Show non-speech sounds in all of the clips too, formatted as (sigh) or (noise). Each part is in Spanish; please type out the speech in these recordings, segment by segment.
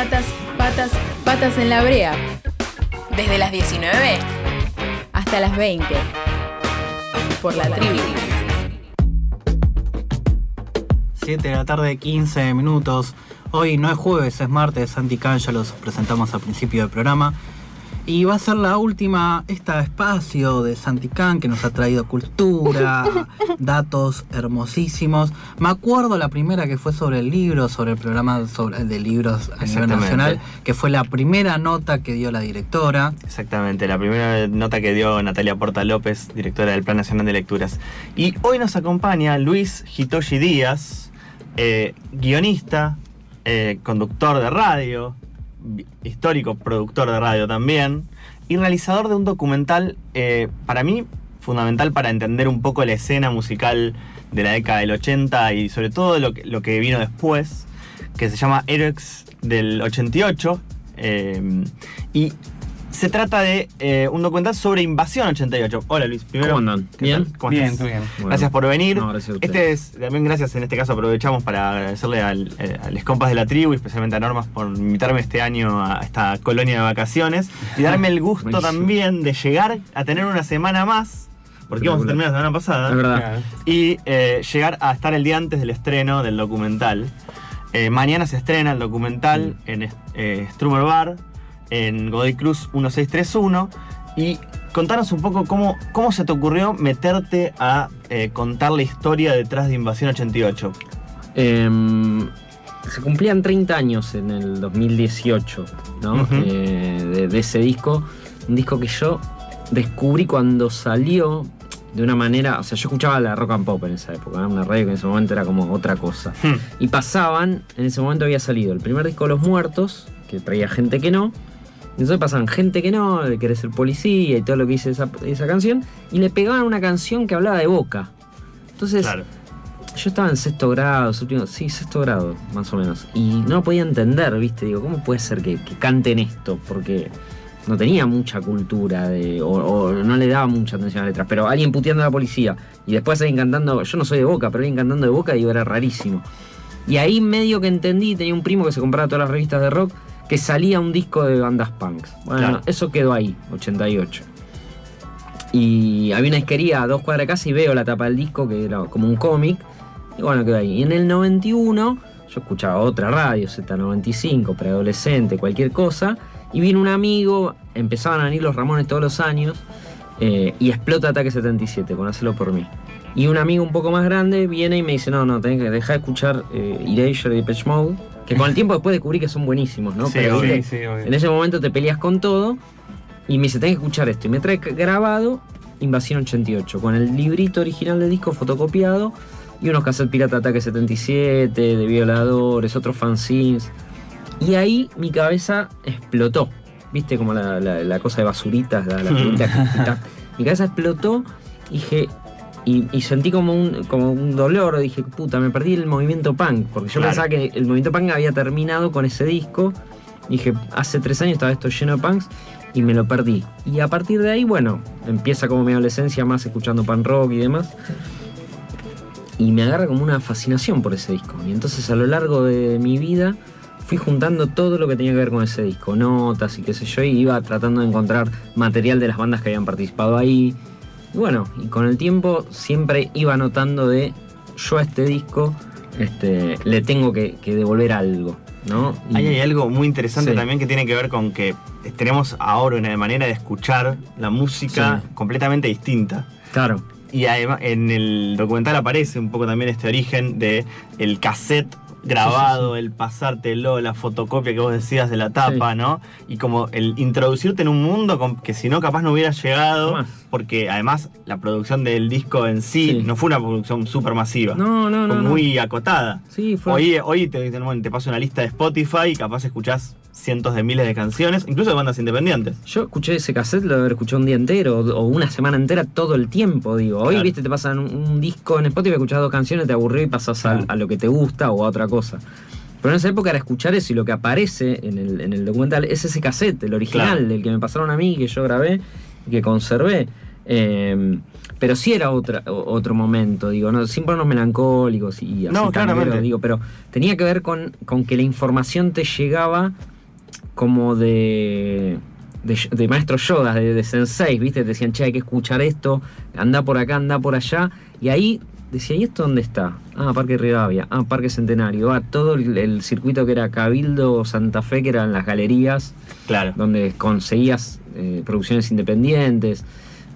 Patas, patas, patas en la brea. Desde las 19 hasta las 20. Por la tribu. 7 de la tarde, 15 minutos. Hoy no es jueves, es martes. Santi Can ya los presentamos al principio del programa. Y va a ser la última, este espacio de Santicán que nos ha traído cultura, (laughs) datos hermosísimos. Me acuerdo la primera que fue sobre el libro, sobre el programa sobre, de libros a nivel nacional, que fue la primera nota que dio la directora. Exactamente, la primera nota que dio Natalia Porta López, directora del Plan Nacional de Lecturas. Y hoy nos acompaña Luis Hitoshi Díaz, eh, guionista, eh, conductor de radio, histórico productor de radio también, y realizador de un documental, eh, para mí, fundamental para entender un poco la escena musical de la década del 80 y sobre todo lo que, lo que vino después, que se llama Erex del 88. Eh, y se trata de eh, un documental sobre Invasión 88. Hola Luis, primero. ¿Cómo andan? ¿Bien? bien, bien. Gracias por venir. este es, también gracias en este caso aprovechamos para agradecerle al, eh, a los compas de la tribu y especialmente a Normas por invitarme este año a esta colonia de vacaciones y darme el gusto también de llegar a tener una semana más porque íbamos a terminar la semana pasada. Es verdad. Y eh, llegar a estar el día antes del estreno del documental. mañana se estrena el documental en eh, Strummer Bar, en Godoy Cruz 1631 y contanos un poco cómo, cómo se te ocurrió meterte a eh, contar la historia detrás de Invasión 88. Em, se cumplían 30 años en el 2018 ¿no? Eh, de, ese disco, un disco que yo descubrí cuando salió de una manera, o sea, yo escuchaba la rock and pop en esa época, una radio que en ese momento era como otra cosa. Hmm. Y pasaban, en ese momento había salido el primer disco de Los Muertos, que traía gente que no, entonces pasan gente que no, de querer ser policía y todo lo que dice esa, canción, y le pegaban una canción que hablaba de boca. Entonces, yo estaba en sexto grado, sí, sexto grado, más o menos, y no podía entender, ¿viste? Digo, ¿cómo puede ser que, canten esto? Porque no tenía mucha cultura de, o, no le daba mucha atención a letras, pero alguien puteando a la policía y después alguien cantando, yo no soy de boca, pero alguien cantando de boca, digo, era rarísimo. Y ahí medio que entendí, tenía un primo que se compraba todas las revistas de rock que salía un disco de bandas punks. Bueno, eso quedó ahí, 88. Y había una disquería a dos cuadras de casa y veo la tapa del disco, que era como un cómic. Y bueno, quedó ahí. Y en el 91 yo escuchaba otra radio, Z95, preadolescente, cualquier cosa. Y vino un amigo, empezaban a venir los Ramones todos los años. Eh, y explota Ataque 77, con Hacelo por mí. Y un amigo un poco más grande viene y me dice, no, no, tenés que dejar de escuchar eh, Erasure y Pitch Mode que con el tiempo después descubrí que son buenísimos, ¿no? Sí, Pero sí, en ese momento te peleas con todo. Y me dice, tenés que escuchar esto. Y me trae grabado Invasión 88, con el librito original de disco fotocopiado y unos cassettes pirata Ataque 77, de violadores, otros fanzines. Y ahí mi cabeza explotó. ¿Viste? Como la, cosa de basuritas, la, la (laughs) Mi cabeza explotó y dije, y, sentí como un, como un dolor, dije, puta, me perdí el movimiento punk, porque yo pensaba que el movimiento punk había terminado con ese disco. Dije, hace tres años estaba esto lleno de punks y me lo perdí. Y a partir de ahí, bueno, empieza como mi adolescencia más escuchando punk rock y demás. Y me agarra como una fascinación por ese disco. Y entonces a lo largo de mi vida fui juntando todo lo que tenía que ver con ese disco, notas y qué sé yo, y iba tratando de encontrar material de las bandas que habían participado ahí, y bueno, y con el tiempo siempre iba notando de yo a este disco este, le tengo que, devolver algo. ¿no? Ahí hay algo muy interesante también que tiene que ver con que tenemos ahora una manera de escuchar la música completamente distinta. Claro. Y además en el documental aparece un poco también este origen de el cassette grabado, el pasártelo, la fotocopia que vos decías de la tapa, ¿no? Y como el introducirte en un mundo que si no capaz no hubiera llegado, porque además la producción del disco en sí, no fue una producción súper masiva. No, no, no. Fue muy acotada. Sí, fue. Hoy, hoy te, te paso una lista de Spotify y capaz escuchás cientos de miles de canciones, incluso de bandas independientes. Yo escuché ese cassette, lo haber escuchado un día entero o una semana entera todo el tiempo, digo. Hoy, viste, te pasan un, disco en Spotify, escuchás dos canciones, te aburrió y pasas a, lo que te gusta o a otra cosa. Pero en esa época era escuchar eso y lo que aparece en el, documental es ese cassette, el original, del que me pasaron a mí, que yo grabé que conservé. Em, pero sí era otra, otro momento, digo, no, sin ponernos melancólicos y así no, claramente. digo, pero tenía que ver con, con que la información te llegaba como de, de, de maestro Yoda, de, de sensei, ¿viste? Te decían, che, hay que escuchar esto, anda por acá, anda por allá. Y ahí decía, ¿y esto dónde está? Ah, Parque Rivadavia, ah, Parque Centenario, ah, todo el, el circuito que era Cabildo, Santa Fe, que eran las galerías, Claro. donde conseguías eh, producciones independientes.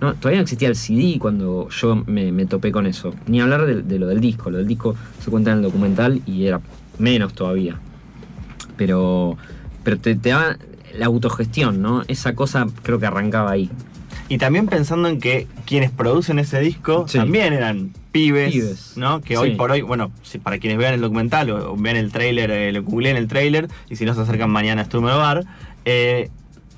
No, todavía no existía el CD cuando yo me, me topé con eso. Ni hablar de, de lo del disco. Lo del disco se cuenta en el documental y era menos todavía. Pero, pero te, te da la autogestión, ¿no? Esa cosa creo que arrancaba ahí. Y también pensando en que quienes producen ese disco Sí. también eran pibes, Pibes. ¿no? Que Sí. hoy por hoy, bueno, para quienes vean el documental o, vean el tráiler, eh, lo googleen el tráiler, y si no se acercan mañana a Sturmer Bar, eh,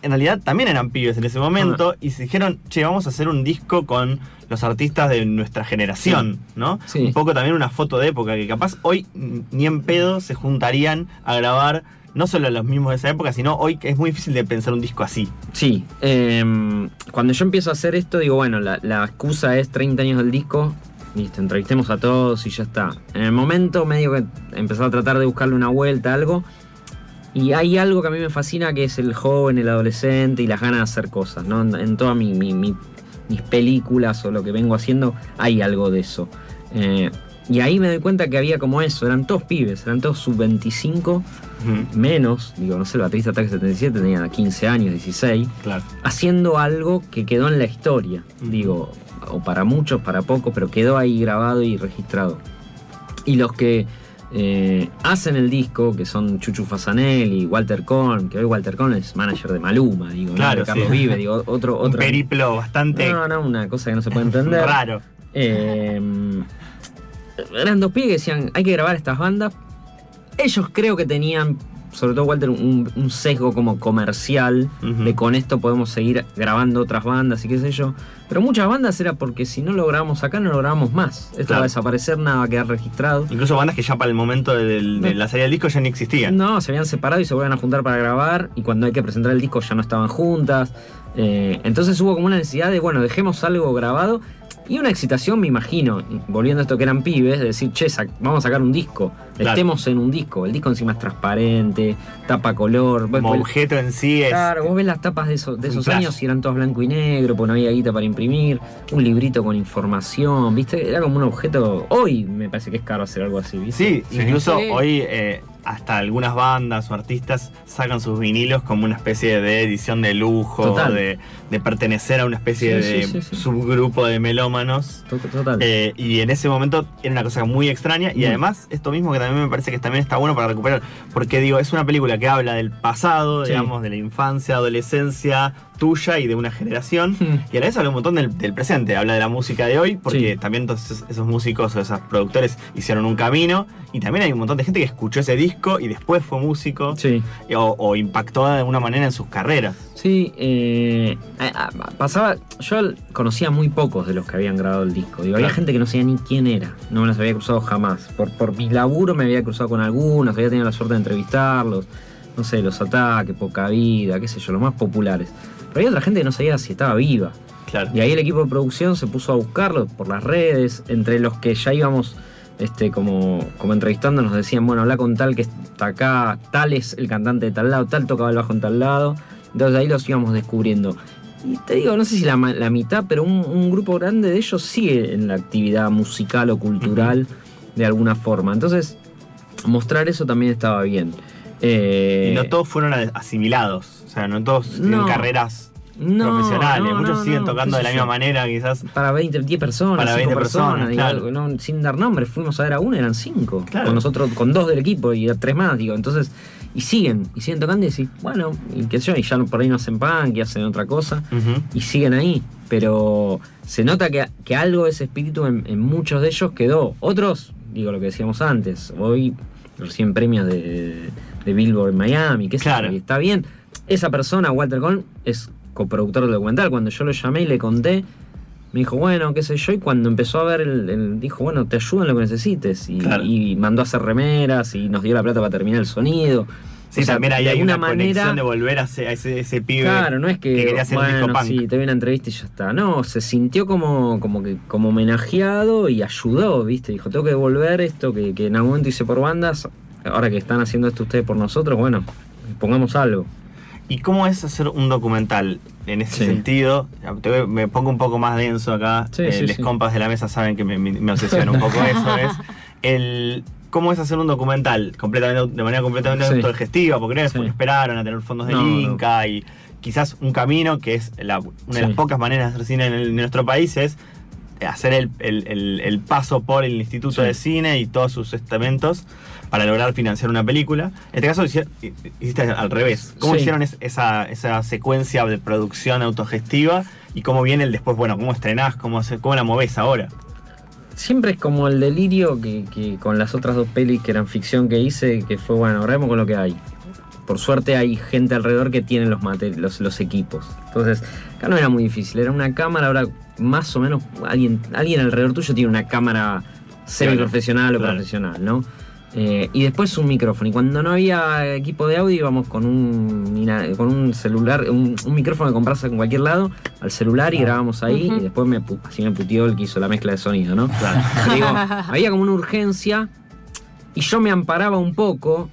en realidad también eran pibes en ese momento y se dijeron, che, vamos a hacer un disco con los artistas de nuestra generación, ¿no? Sí. Un poco también una foto de época, que capaz hoy ni en pedo se juntarían a grabar no solo los mismos de esa época, sino hoy que es muy difícil de pensar un disco así. Sí, em, cuando yo empiezo a hacer esto, digo, bueno, la, la excusa es 30 años del disco, listo, entrevistemos a todos y ya está. En el momento medio que empezó a tratar de buscarle una vuelta, algo, y hay algo que a mí me fascina, que es el joven, el adolescente y las ganas de hacer cosas, ¿no? En, en todas mi- mi- mi- mis películas o lo que vengo haciendo, hay algo de eso. Eh, y ahí me doy cuenta que había como eso, eran todos pibes, eran todos sub-25, Ujú, menos, digo, no sé, el baterista Ataque 77 tenía 15 años, 16 Claro. haciendo algo que quedó en la historia. Digo, o para muchos, para pocos, pero quedó ahí grabado y registrado. Y los que eh, hacen el disco, que son Chuchu Fasanel y Walter Cohn, que hoy Walter Cohn es manager de Maluma, digo, ¿no? Claro, de Carlos sí. Vive, digo, otro, Un otro. periplo bastante No, no, una cosa que no se puede entender. (laughs) raro. Eh, eran dos pibes que decían, hay que grabar estas bandas. Ellos creo que tenían, sobre todo Walter, un, un sesgo como comercial, de con esto podemos seguir grabando otras bandas y qué sé yo. Pero muchas bandas era porque si no lo grabamos acá, no lo grabamos más. Esto Claro. va a desaparecer, nada va a quedar registrado. Incluso bandas que ya para el momento de, No. la salida del disco ya ni existían. No, se habían separado y se vuelven a juntar para grabar y cuando hay que presentar el disco ya no estaban juntas. Eh, entonces hubo como una necesidad de, bueno, dejemos algo grabado y una excitación, me imagino, volviendo a esto que eran pibes, de decir, che, vamos a sacar un disco, Claro. estemos en un disco. El disco encima es transparente, tapa color. Como vos- objeto en sí es. Claro, vos ves las tapas de esos, de años y eran todas blanco y negro, porque no había guita para imprimir, un librito con información, ¿viste? Era como un objeto. Hoy me parece que es caro hacer algo así, ¿viste? Sí, incluso Sí. hoy eh, hasta algunas bandas o artistas sacan sus vinilos como una especie de edición de lujo, de, de pertenecer a una especie Sí, de sí, sí, sí. subgrupo de melómanos. To- Total. Eh, y en ese momento era una cosa muy extraña. Y además, esto mismo que también me parece que también está bueno para recuperar. Porque digo, es una película que habla del pasado, digamos, de la infancia, adolescencia tuya y de una generación. Hmm. Y a la vez habla un montón del, del presente, habla de la música de hoy, porque también esos músicos o esos productores hicieron un camino. Y también hay un montón de gente que escuchó ese disco y después fue músico Sí. o, o impactó de alguna manera en sus carreras. Sí, eh, pasaba. Yo conocía muy pocos de los que habían grabado el disco. Digo, había gente que no sabía ni quién era. No me los había cruzado jamás. Por, por mi laburo me había cruzado con algunos, había tenido la suerte de entrevistarlos. No sé, los ataques, poca vida, qué sé yo, los más populares. Pero había otra gente que no sabía si estaba viva. Claro. Y ahí el equipo de producción se puso a buscarlo por las redes, entre los que ya íbamos este, como, como entrevistando, nos decían, bueno, habla con tal que está acá, tal es el cantante de tal lado, tal tocaba el bajo en tal lado. Entonces ahí los íbamos descubriendo. Y te digo, no sé si la, la mitad, pero un, un grupo grande de ellos sigue en la actividad musical o cultural de alguna forma. Entonces, mostrar eso también estaba bien. Eh, Y no todos fueron asimilados. O sea, no todos tienen No. carreras no, profesionales. no, Muchos no, siguen tocando de la misma manera, quizás. para 20, 10 personas, Para 5 20 personas, personas, claro. sin dar nombres, fuimos a ver a uno, eran 5. Claro. Con nosotros, con dos del equipo y tres más, digo, entonces, y siguen, y siguen tocando y decís, bueno, y qué sé yo, y ya por ahí no hacen punk y hacen otra cosa, y siguen ahí. Pero se nota que, que algo de ese espíritu en, en muchos de ellos quedó. Otros, digo lo que decíamos antes, hoy recién premios de, de Billboard en Miami, que Claro. está bien. Esa persona, Walter Cohn, es coproductor del documental. Cuando yo lo llamé y le conté, me dijo, bueno, qué sé yo, y cuando empezó a ver, el, el- dijo, bueno, te ayudo en lo que necesites. Y, Claro. y mandó a hacer remeras y nos dio la plata para terminar el sonido. Sí, O sea, también ahí hay una manera- de volver a ese, a ese, ese pibe. Claro, no es que, que quería hacer bueno, sí, te doy una entrevista y ya está. No, se sintió como, como que como homenajeado y ayudó, ¿viste? Dijo, tengo que devolver esto que, que en algún momento hice por bandas. Ahora que están haciendo esto ustedes por nosotros, bueno, pongamos algo. ¿Y cómo es hacer un documental? En ese Sí. sentido, me pongo un poco más denso acá. Sí, Eh, sí, les compas de la mesa saben que me, me- me obsesiona un poco (laughs) eso. Es el, ¿Cómo es hacer un documental completamente, de manera completamente autogestiva? Porque no esperaron a tener fondos del No, no. Inca y quizás un camino que es la- una de las pocas maneras de hacer cine en, el- en nuestro país es hacer el, el- el- el paso por el Instituto Sí. de Cine y todos sus estamentos para lograr financiar una película. En este caso hici- hiciste al revés. ¿Cómo Sí. hicieron es- esa, esa secuencia de producción autogestiva y cómo viene el después? Bueno, ¿cómo estrenás? ¿Cómo, se- cómo la movés ahora? Siempre es como el delirio que, que con las otras dos pelis que eran ficción que hice, que fue, bueno, grabemos con lo que hay. Por suerte hay gente alrededor que tiene los, los, los equipos. Entonces, acá no era muy difícil. Era una cámara, ahora más o menos alguien, alguien alrededor tuyo tiene una cámara semi-profesional o Claro. profesional, ¿no? Eh, y después un micrófono. Y cuando no había equipo de audio íbamos con un, con un celular, un, un micrófono que compras en cualquier lado, al celular y grabamos ahí. Y después me, así me putió el que hizo la mezcla de sonido, ¿no? Digo, había como una urgencia y yo me amparaba un poco,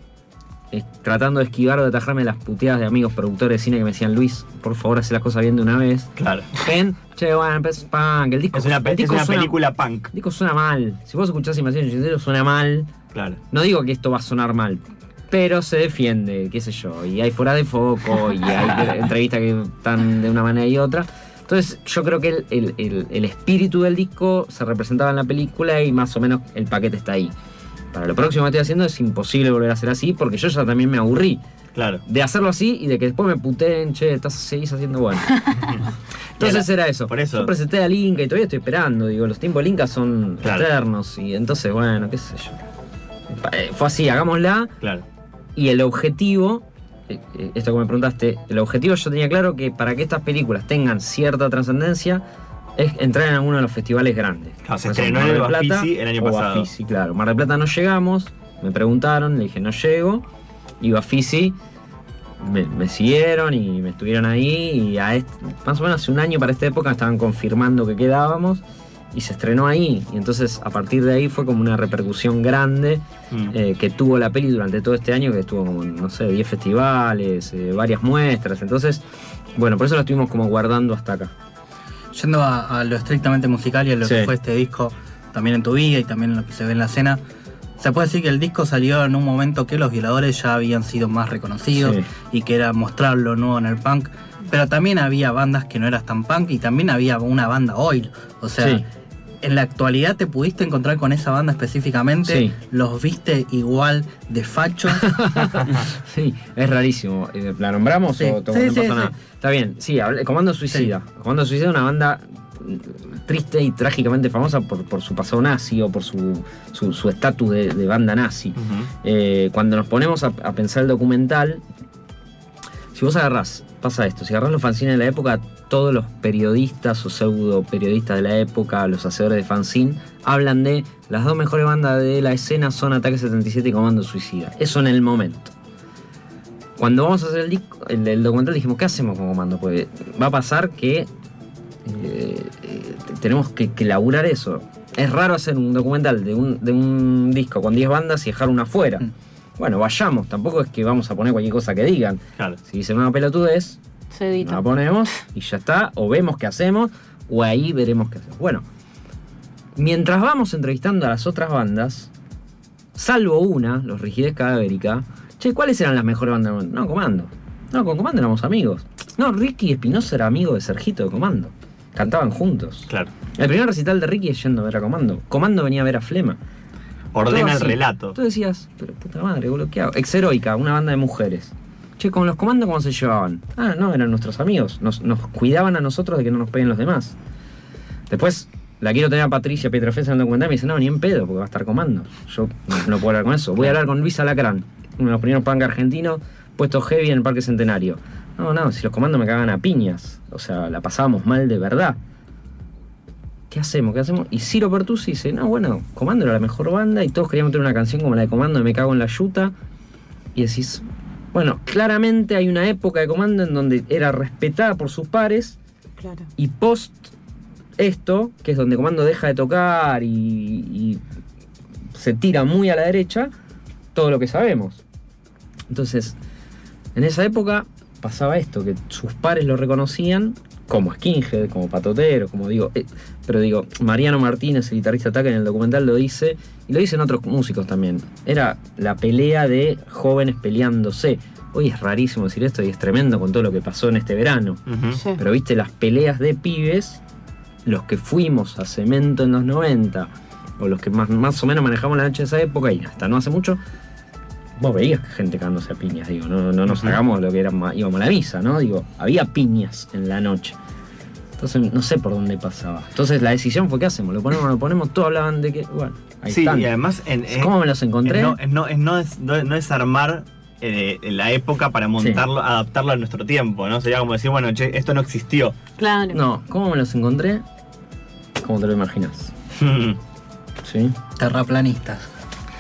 eh, tratando de esquivar o de atajarme las puteadas de amigos productores de cine que me decían, Luis, por favor, haz las cosas bien de una vez. Claro. Ven, che, bueno, pues, punk, el disco, Es una, el es disco una suena- película punk. el disco suena mal. Si vos escuchás Invasión Ochentero, suena mal. Claro. No digo que esto va a sonar mal, pero se defiende, qué sé yo. Y hay fuera de foco, y hay (laughs) entrevistas que están de una manera y otra. Entonces, yo creo que el, el- el- el espíritu del disco se representaba en la película y más o menos el paquete está ahí. Para lo próximo que estoy haciendo es imposible volver a hacer así porque yo ya también me aburrí Claro. de hacerlo así y de que después me puteen, che, estás, seguís haciendo bueno. (laughs) Entonces era eso. por eso- Yo presenté al Inca y todavía estoy esperando. Digo, los tiempos del Inca son Claro. eternos. Y entonces, bueno, qué sé yo. Eh, Fue así, hagámosla. Claro. Y el objetivo, eh, eh, esto que me preguntaste, el objetivo yo tenía claro que para que estas películas tengan cierta trascendencia es entrar en alguno de los festivales grandes. Claro, se estrenó en el Mar del Plata Bafisi el año o pasado. Bafisi, claro. Mar del Plata no llegamos, me preguntaron, le dije no llego. Y Bafisi me, me siguieron y me estuvieron ahí. Y a este- más o menos hace un año para esta época estaban confirmando que quedábamos. Y se estrenó ahí. Y entonces a partir de ahí fue como una repercusión grande Mm. eh, que tuvo la peli durante todo este año, que estuvo como, no sé, 10 festivales, eh, varias muestras. Entonces, bueno, por eso la estuvimos como guardando hasta acá. Yendo a, a lo estrictamente musical y a lo Sí. que fue este disco, también en tu vida y también en lo que se ve en la escena, se puede decir que el disco salió en un momento que los violadores ya habían sido más reconocidos Sí. y que era mostrar lo nuevo en el punk. Pero también había bandas que no eran tan punk y también había una banda oil. O sea, Sí. En la actualidad te pudiste encontrar con esa banda específicamente. Sí. Los viste igual de fachos. (laughs) Sí, es rarísimo. Eh, ¿La nombramos Sí. o no sí, pasa sí. nada? Está bien, sí, Comando Suicida. Comando Suicida es una banda triste y trágicamente famosa por, por su pasado nazi o por su su su estatus de, de banda nazi. Eh, cuando nos ponemos a, a pensar el documental, si vos agarrás, pasa esto, si agarrás los fanzines de la época, todos los periodistas o pseudo periodistas de la época, los hacedores de fanzine, hablan de las dos mejores bandas de la escena son Ataque 77 y Comando Suicida. Eso en el momento. Cuando vamos a hacer el, el, el documental dijimos, ¿qué hacemos con Comando? Pues va a pasar que eh, eh, tenemos que, que laburar eso. Es raro hacer un documental de un, de un disco con 10 bandas y dejar una afuera. Mm. Bueno, vayamos, tampoco es que vamos a poner cualquier cosa que digan. Claro. Si dicen una pelotudez, Se edita. la ponemos y ya está, o vemos qué hacemos, o ahí veremos qué hacemos. Bueno, mientras vamos entrevistando a las otras bandas, salvo una, los Rigidez Cadavérica, che, ¿cuáles eran las mejores bandas? del momento? No, Comando. No, con Comando éramos amigos. No, Ricky Espinosa era amigo de Sergito de Comando. Cantaban juntos. Claro. El primer recital de Ricky es yendo a ver a Comando. Comando venía a ver a Flema. Ordena el relato. Tú decías, pero puta madre, boludo, ¿qué hago? Exheroica, una banda de mujeres. Che, con los comandos, ¿cómo se llevaban? Ah, no, eran nuestros amigos. Nos, nos cuidaban a nosotros de que no nos peguen los demás. Después, la quiero tener a Patricia Pietrafesa en el documental y me dice, no, ni en pedo, porque va a estar comando. Yo no, no puedo hablar con eso. Voy a hablar con Luis Alacrán, uno de los primeros punk argentinos, puesto heavy en el Parque Centenario. No, no, si los comandos me cagan a piñas. O sea, la pasábamos mal de verdad. ¿Qué hacemos? ¿Qué hacemos? Y Ciro Pertusi dice, no, bueno, Comando era la mejor banda y todos queríamos tener una canción como la de Comando de Me Cago en la Yuta. Y decís, bueno, claramente hay una época de Comando en donde era respetada por sus pares Claro. y post esto, que es donde Comando deja de tocar y, y se tira muy a la derecha, todo lo que sabemos. Entonces, En esa época pasaba esto, que sus pares lo reconocían como skinhead, como patotero, como digo, eh, pero digo, Mariano Martínez, el guitarrista Ataque en el documental lo dice, y lo dicen otros músicos también. Era la pelea de jóvenes peleándose. Hoy es rarísimo decir esto y es tremendo con todo lo que pasó en este verano. Sí. Pero viste las peleas de pibes, los que fuimos a Cemento en los 90, o los que más, más o menos manejamos la noche de esa época, y hasta no hace mucho, vos veías que gente cagándose a piñas, digo, no, no nos hagamos lo que era, íbamos a la misa, ¿no? Digo, había piñas en la noche. Entonces no sé por dónde pasaba. Entonces la decisión fue, ¿qué hacemos? ¿Lo ponemos o no lo ponemos? Todos hablaban de que, bueno, ahí Sí, están. y además en, en- ¿Cómo me los encontré? es no, no, es no, es- no- no es armar eh, la época para montarlo, adaptarlo a nuestro tiempo, ¿no? Sería como decir, bueno, che, esto no existió. Claro. No, ¿cómo me los encontré? ¿Cómo te lo imaginas? (laughs) Sí, Terraplanistas.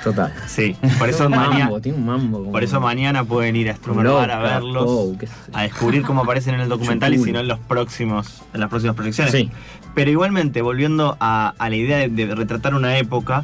Total. sí, por eso mañana, mambo, por eso mañana pueden ir a Strummerbar a verlos, oh, a descubrir cómo aparecen en el documental y si no en los próximos, en las próximas proyecciones. Sí, Pero igualmente, volviendo a, a la idea de, de retratar una época,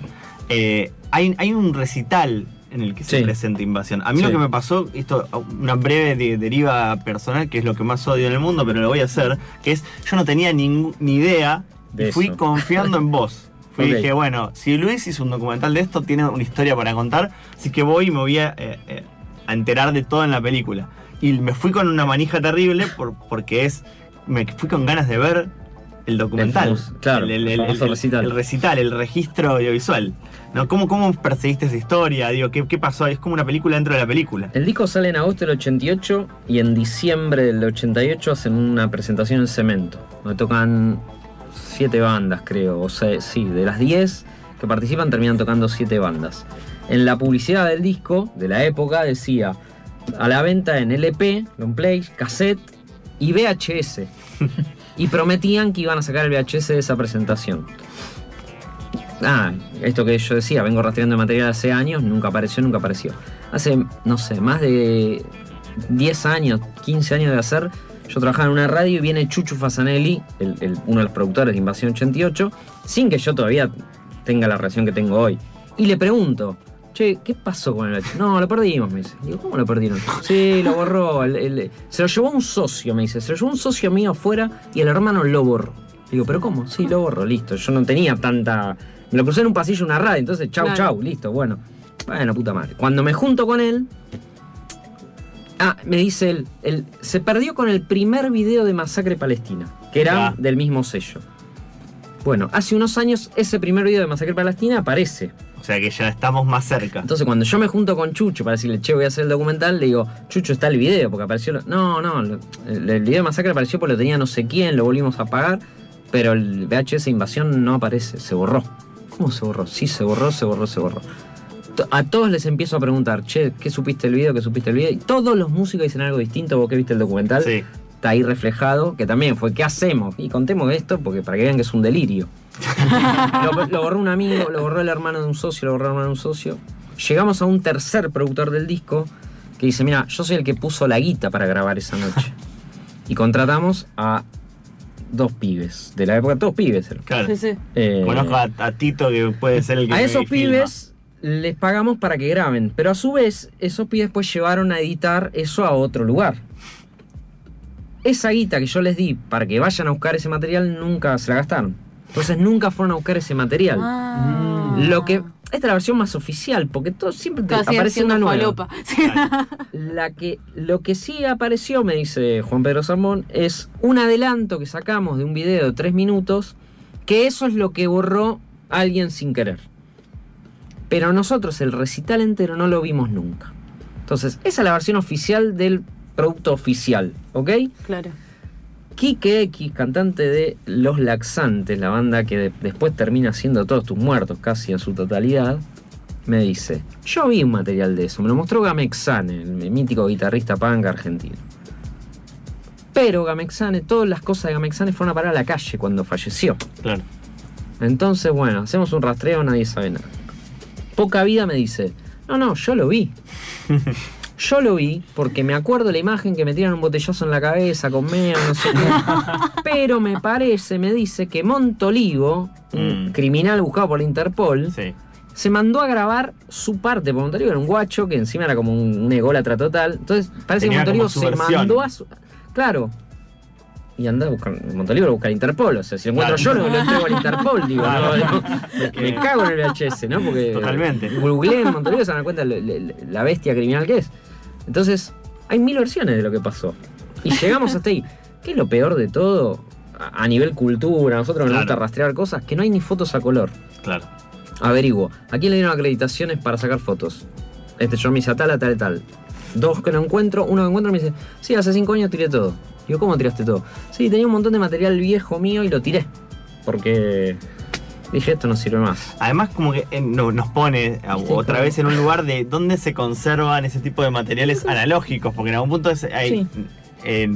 eh, hay, hay un recital en el que se presenta Invasión. A mí lo que me pasó, esto, una breve de- deriva personal, que es lo que más odio en el mundo, pero lo voy a hacer, que es, yo no tenía ningún- ni idea, De y fui eso. confiando en (laughs) vos. Y dije, bueno, si Luis hizo un documental de esto, tiene una historia para contar, así que voy y me voy a, eh, eh, a enterar de todo en la película. Y me fui con una manija terrible por- porque es. Me fui con ganas de ver el documental. El famoso- claro, el- recital. el recital, el registro audiovisual. ¿No? ¿Cómo, ¿Cómo perseguiste esa historia? Digo, ¿qué, ¿qué pasó? Es como una película dentro de la película. El disco sale en agosto del 88 y en diciembre del 88 hacen una presentación en Cemento, donde tocan siete bandas, creo. O sea, sí, de las 10 que participan terminan tocando siete bandas. En la publicidad del disco de la época decía a la venta en LP, long play, cassette y VHS. y prometían que iban a sacar el VHS de esa presentación. Ah, esto que yo decía, vengo rastreando material hace años, nunca apareció, nunca apareció. Hace, no sé, más de 10 años, 15 años de hacer, yo trabajaba en una radio y viene Chuchu Fasanelli, el- el- uno de los productores de Invasión 88, sin que yo todavía tenga la relación que tengo hoy. Y le pregunto, che, ¿qué pasó con el VHS? No, lo perdimos, me dice. Digo, ¿cómo lo perdieron? Sí, lo borró. el- el- se lo llevó un socio, me dice. Se lo llevó un socio mío afuera y el hermano lo borró. Digo, ¿pero cómo? Sí, lo borró, listo. Yo no tenía tanta. Me lo crucé en un pasillo, una radio, entonces chau, Claro. chau, listo, bueno. Bueno, puta madre. Cuando me junto con él. Ah, me dice él, él se perdió con el primer video de Masacre Palestina, que era del mismo sello. Bueno, hace unos años ese primer video de Masacre Palestina aparece. O sea que ya estamos más cerca. Entonces cuando yo me junto con Chucho para decirle, che, voy a hacer el documental, le digo, Chucho, está el video, porque apareció... lo-". No, no, el video de Masacre apareció porque lo tenía no sé quién, lo volvimos a pagar, pero el VHS Invasión no aparece, se borró. ¿Cómo se borró? Sí, se borró, se borró, se borró. A todos les empiezo a preguntar, che, ¿qué supiste el video? ¿Qué supiste el video? Y todos los músicos dicen algo distinto, vos que viste el documental, Sí. está ahí reflejado, que también fue, ¿qué hacemos? Y contemos esto porque para que vean que es un delirio. (laughs) lo, lo borró un amigo, lo borró el hermano de un socio, lo borró el hermano de un socio. Llegamos a un tercer productor del disco que dice, mira, yo soy el que puso la guita para grabar esa noche. (laughs) Y contratamos a dos pibes, de la época, todos pibes. eran. Claro. Sí, sí. Eh, Conozco a, a Tito que puede ser el que a me esos filma. pibes les pagamos para que graben, pero a su vez esos pibes después llevaron a editar eso a otro lugar. Esa guita que yo les di para que vayan a buscar ese material nunca se la gastaron. Entonces nunca fueron a buscar ese material. Ah. Lo que esta es la versión más oficial, porque todo siempre te aparece una nueva. (laughs) La que, lo que sí apareció, me dice Juan Pedro Salmón, es un adelanto que sacamos de un video de tres minutos, que eso es lo que borró alguien sin querer. Pero nosotros el recital entero no lo vimos nunca. Entonces, esa es la versión oficial del producto oficial, ¿ok? Claro. Quique X, cantante de Los Laxantes, la banda que de- después termina siendo Todos tus muertos casi en su totalidad, me dice, yo vi un material de eso, me lo mostró Gamexane, el mítico guitarrista punk argentino. Pero Gamexane, todas las cosas de Gamexane fueron a parar a la calle cuando falleció. Claro. Entonces, bueno, hacemos un rastreo, nadie sabe nada. Poca vida me dice, no, no, yo lo vi. (laughs) Yo lo vi porque me acuerdo la imagen que me tiran un botellazo en la cabeza con meo, no sé qué. (laughs) Pero me parece, me dice que Montolivo, un Mm. criminal buscado por la Interpol, Sí. se mandó a grabar su parte, porque Montolivo era un guacho que encima era como un, un ególatra total. Entonces parece Tenía que Montolivo se versión. mandó a su. Claro. Y anda a buscar. Busca a Interpol. O sea, si lo encuentro Claro. yo, lo, lo entrego al Interpol, digo. No, no. Porque- Me cago en el VHS, ¿no? Porque. Totalmente. Googleen Montolivo se dan cuenta de la- bestia criminal que es. Entonces, hay mil versiones de lo que pasó. Y llegamos hasta ahí. ¿Qué es lo peor de todo? A a nivel cultura, a nosotros nos Claro. gusta rastrear cosas, que no hay ni fotos a color. Claro. Averiguo. ¿A quién le dieron acreditaciones para sacar fotos? Este, yo me hice a tal, a tal, a tal. Dos que no encuentro, uno que encuentro me dice, sí, hace cinco años tiré todo. Digo, ¿cómo tiraste todo? Sí, tenía un montón de material viejo mío y lo tiré. Porque dije, esto no sirve más. Además, como que eh, no- nos pone a- ¿Viste? otra Como- vez en un lugar de dónde se conservan ese tipo de materiales analógicos, porque en algún punto es, hay-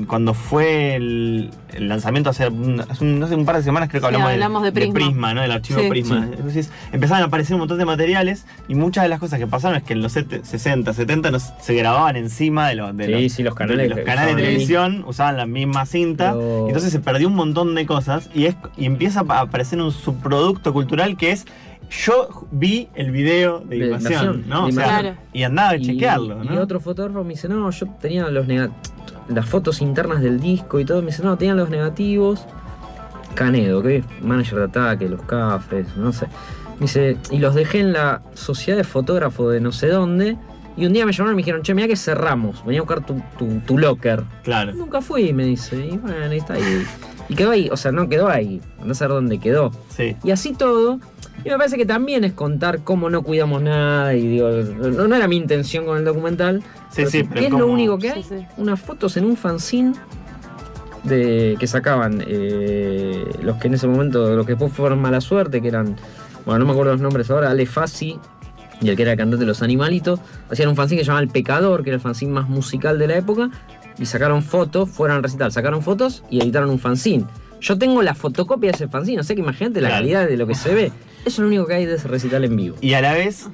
cuando fue el, el lanzamiento hace, un, hace un- no sé, un par de semanas, creo que Sí, hablamos, de Prisma. ¿no? Del archivo Sí. Prisma. Sí. Entonces, empezaban a aparecer un montón de materiales y muchas de las cosas que pasaron es que en los sete- 60, 70 nos- se grababan encima de, los de Sí, los, sí, los de canales los canales de usaban. televisión usaban la misma cinta. Pero- Entonces se perdió un montón de cosas y, es, y empieza a aparecer un subproducto cultural que es yo vi el video de De invasión, invasión, ¿no? de O sea, y andaba a Y- chequearlo, y, ¿no? otro fotógrafo me dice, no, yo tenía los nega- las fotos internas del disco y todo. Me dice, no, tenían los negativos. Canedo, que es manager de ataque, los cafés, no sé. Me dice, y los dejé en la sociedad de fotógrafo de no sé dónde. Y un día me llamaron y me dijeron, che, mira que cerramos, venía a buscar tu, tu, tu locker. Claro. Nunca fui, me dice. Y bueno, ahí está ahí. Y quedó ahí, o sea, no quedó ahí. No sé dónde quedó. Sí. Y así todo. Y me parece que también es contar cómo no cuidamos nada. Y digo, no, no era mi intención con el documental. Sí, pero sí, sí, pero ¿Qué es como- lo único que hay? Sí, sí. Unas fotos en un fanzine de que sacaban eh, los que en ese momento, los que después fueron mala suerte, que eran, bueno, no me acuerdo los nombres ahora, Ale Fassi y el que era el cantante de Los Animalitos, hacían un fanzine que se llamaba El Pecador, que era el fanzine más musical de la época, y sacaron fotos, fueron al recital, sacaron fotos y editaron un fanzine. Yo tengo la fotocopia de ese fanzine, o sea que imagínate la Claro. calidad de lo que se ve. Eso es lo único que hay de ese recital en vivo. Y a la vez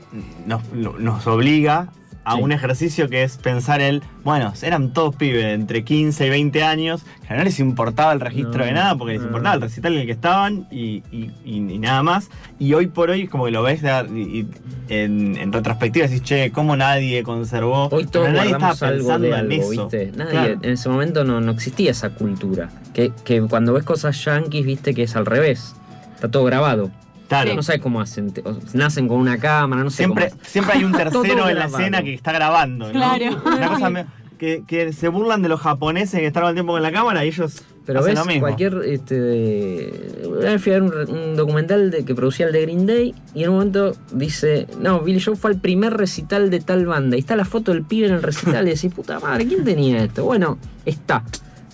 nos, nos obliga a Sí. un ejercicio que es pensar el, bueno, eran todos pibes de entre 15 y 20 años, que no les importaba el registro No, de nada, porque les importaba el recital en el que estaban y, y- y- y nada más. Y hoy por hoy, como que lo ves de- en, en retrospectiva, decís, che, ¿cómo nadie conservó? Hoy todos Pero nadie estaba algo pensando de en algo, eso. ¿viste? Nadie, Claro. en ese momento no, no existía esa cultura. Que, que cuando ves cosas yankees, viste que es al revés. Está todo grabado. Claro. No sabes cómo hacen. te- o- nacen con una cámara, no sé Siempre, cómo hacen. siempre hay un (laughs) tercero en la escena que está grabando. ¿no? Claro. Una cosa me- que, que se burlan de los japoneses que están todo el tiempo con la cámara y ellos Pero hacen ves lo mismo. cualquier. Este, fui a ver un documental de, que producía el de Green Day y en un momento dice: No, Billy Joe fue al primer recital de tal banda. Y está la foto del pibe en el recital y decís: Puta madre, ¿quién tenía esto? Bueno, está.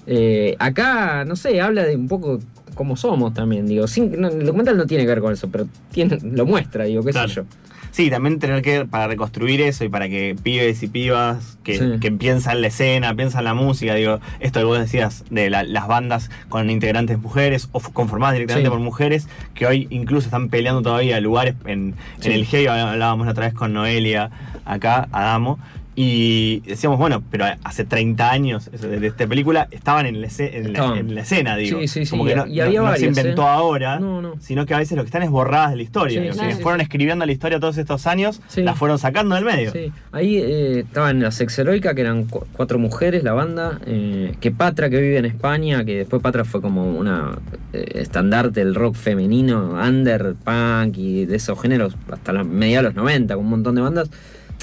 Eh, acá, no sé, habla de un poco cómo somos también. Digo, sin, no, el documental no tiene que ver con eso, pero tiene, lo muestra, digo, qué Claro. sé yo. Sí, también tener que, para reconstruir eso y para que pibes y pibas que, Sí. que piensan la escena, piensan la música, digo, esto que vos decías de la- las bandas con integrantes mujeres o conformadas directamente Sí. por mujeres, que hoy incluso están peleando todavía lugares en, Sí. en el GEI, hablábamos la otra vez con Noelia acá, Adamo, y decíamos, bueno, pero hace 30 años de, esta película estaban en la, en la- Estaban. en la escena, digo. Sí, sí, sí, Como que no, y había no- no se varias, inventó ¿eh? ahora, No, no. sino que a veces lo que están es borradas de la historia. Fueron escribiendo la historia todos estos años, Sí. la fueron sacando del medio. Ahí eh, estaban las ex heroica, que eran cu- cuatro mujeres, la banda, eh, que Patra, que vive en España, que después Patra fue como una eh, estandarte del rock femenino, under, punk y de esos géneros, hasta la mediados de los 90, con un montón de bandas.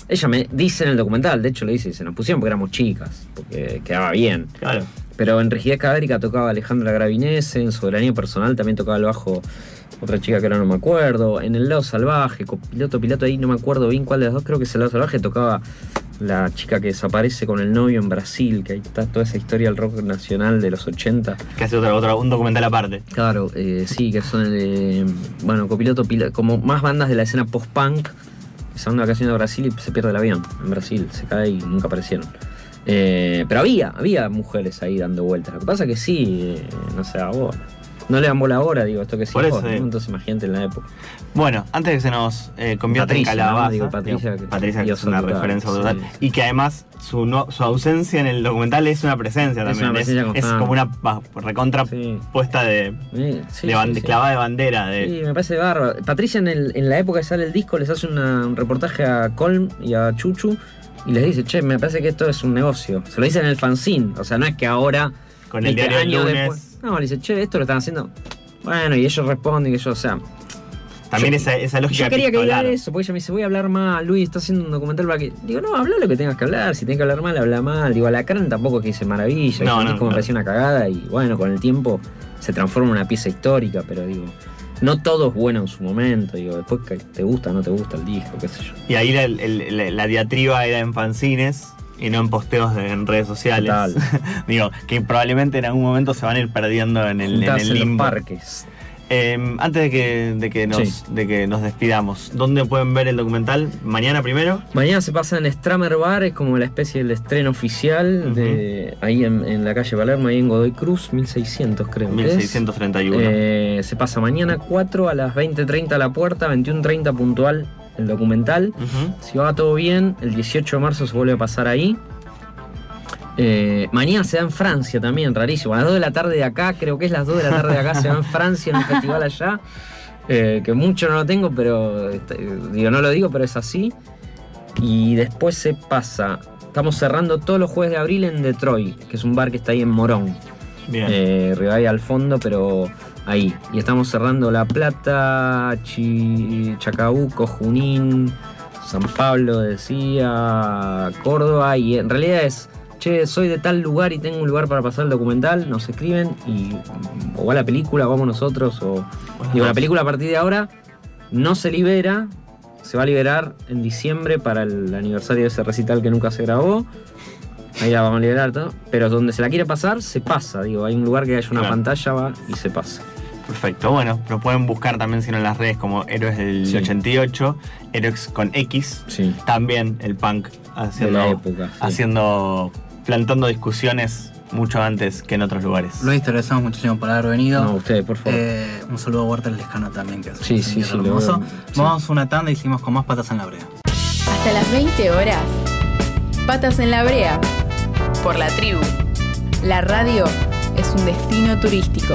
Ella me dice en el documental, de hecho le dice, se nos pusieron porque éramos chicas, porque quedaba bien. Claro. Pero en Rigidez Cadérica tocaba Alejandra Gravinese, en Soberanía Personal también tocaba el bajo otra chica que ahora no me acuerdo. En El Lado Salvaje, piloto, piloto ahí no me acuerdo bien cuál de las dos, creo que es El Lado Salvaje, tocaba la chica que desaparece con el novio en Brasil, que ahí está toda esa historia del rock nacional de los 80. Que hace otra, otra, un documental aparte. Claro, eh, sí, que son, eh, bueno, copiloto, pila- como más bandas de la escena post-punk, se de vacaciones a Brasil y se pierde el avión en Brasil, se cae y nunca aparecieron. Eh, pero había, había mujeres ahí dando vueltas. Lo que pasa que sí, eh, no sé, a vos. No le dan bola ahora, digo, esto que sí, Por eso, ¿no? sí. entonces imagínate en la época. Bueno, antes de que se nos eh, convierta Patricia, en calabaza, ¿no? Digo, Patricia, que- Patricia, que es una total, referencia sí. total, y que además su, no- su ausencia en el documental es una presencia Es también, una presencia es, como una recontra Sí. puesta de, Eh, sí, de clavada de bandera, de, Sí, me parece bárbaro. Patricia en, el- en la época que sale el disco les hace una- un reportaje a Colm y a Chuchu y les dice, che, me parece que esto es un negocio. Se lo dice en el fanzine, o sea, no es que ahora... con el viste, diario años lunes. después- no, le dice, che, esto lo están haciendo... Bueno, y ellos responden que yo, o sea... También yo- esa, esa lógica Yo quería que epistolar. eso, porque ella me dice, voy a hablar mal, Luis, está haciendo un documental para que... Digo, no, habla lo que tengas que hablar, si tenés que hablar mal, habla mal. Digo, Alacrán tampoco es que dice maravilla, No, no, me no. pareció una cagada y bueno, con el tiempo se transforma en una pieza histórica, pero digo, no todo es bueno en su momento, digo, después que te gusta, no te gusta el disco, qué sé yo. Y ahí la, el- la- la diatriba era en fanzines y no en posteos de- en redes sociales. Total. (laughs) Digo, que probablemente en algún momento se van a ir perdiendo en el, en en los parques. Eh, antes de que, de, que nos, Sí. de que nos despidamos, ¿dónde pueden ver el documental? ¿Mañana primero? Mañana se pasa en Stramer Bar, es como la especie del estreno oficial de ahí en, en la calle Palermo, ahí en Godoy Cruz, 1600 creo. que es. 1631. Eh, se pasa mañana 4 a las 20.30 a la puerta, 21.30 puntual el documental. Si va todo bien, el 18 de marzo se vuelve a pasar ahí. Eh, mañana se da en Francia también, rarísimo. A las 2 de la tarde de acá, creo que es las 2 de la tarde de acá, se da en (laughs) Francia en un festival allá. Eh, que mucho no lo tengo, pero este, digo, no lo digo, pero es así. Y después se pasa. Estamos cerrando todos los jueves de abril en Detroit, que es un bar que está ahí en Morón. Bien. Eh, Rivadavia al fondo, pero ahí. Y estamos cerrando La Plata, Chi- Chacabuco, Junín, San Pablo, decía, Córdoba. Y en realidad es, che, soy de tal lugar y tengo un lugar para pasar el documental. Nos escriben y o va la película, vamos nosotros. O, digo, la película a partir de ahora no se libera. Se va a liberar en diciembre para el aniversario de ese recital que nunca se grabó. Ahí la vamos a liberar todo. Pero donde se la quiere pasar, se pasa. Digo, hay un lugar que haya una Claro. pantalla, va y se pasa. Perfecto. Bueno, lo pueden buscar también si no en las redes como Héroes del Sí. 88, Héroes con X. Sí. También el punk haciendo, De la época, sí. haciendo, plantando discusiones mucho antes que en otros lugares. Luis, te agradecemos muchísimo por haber venido. No, ustedes, por favor. Eh, un saludo a Huerta El Lescano también, que es un Sí, sí, sí, hermoso. veo. Sí. Vamos a una tanda y hicimos con más patas en la brea. Hasta las 20 horas. Patas en la brea. Por la tribu. La radio es un destino turístico.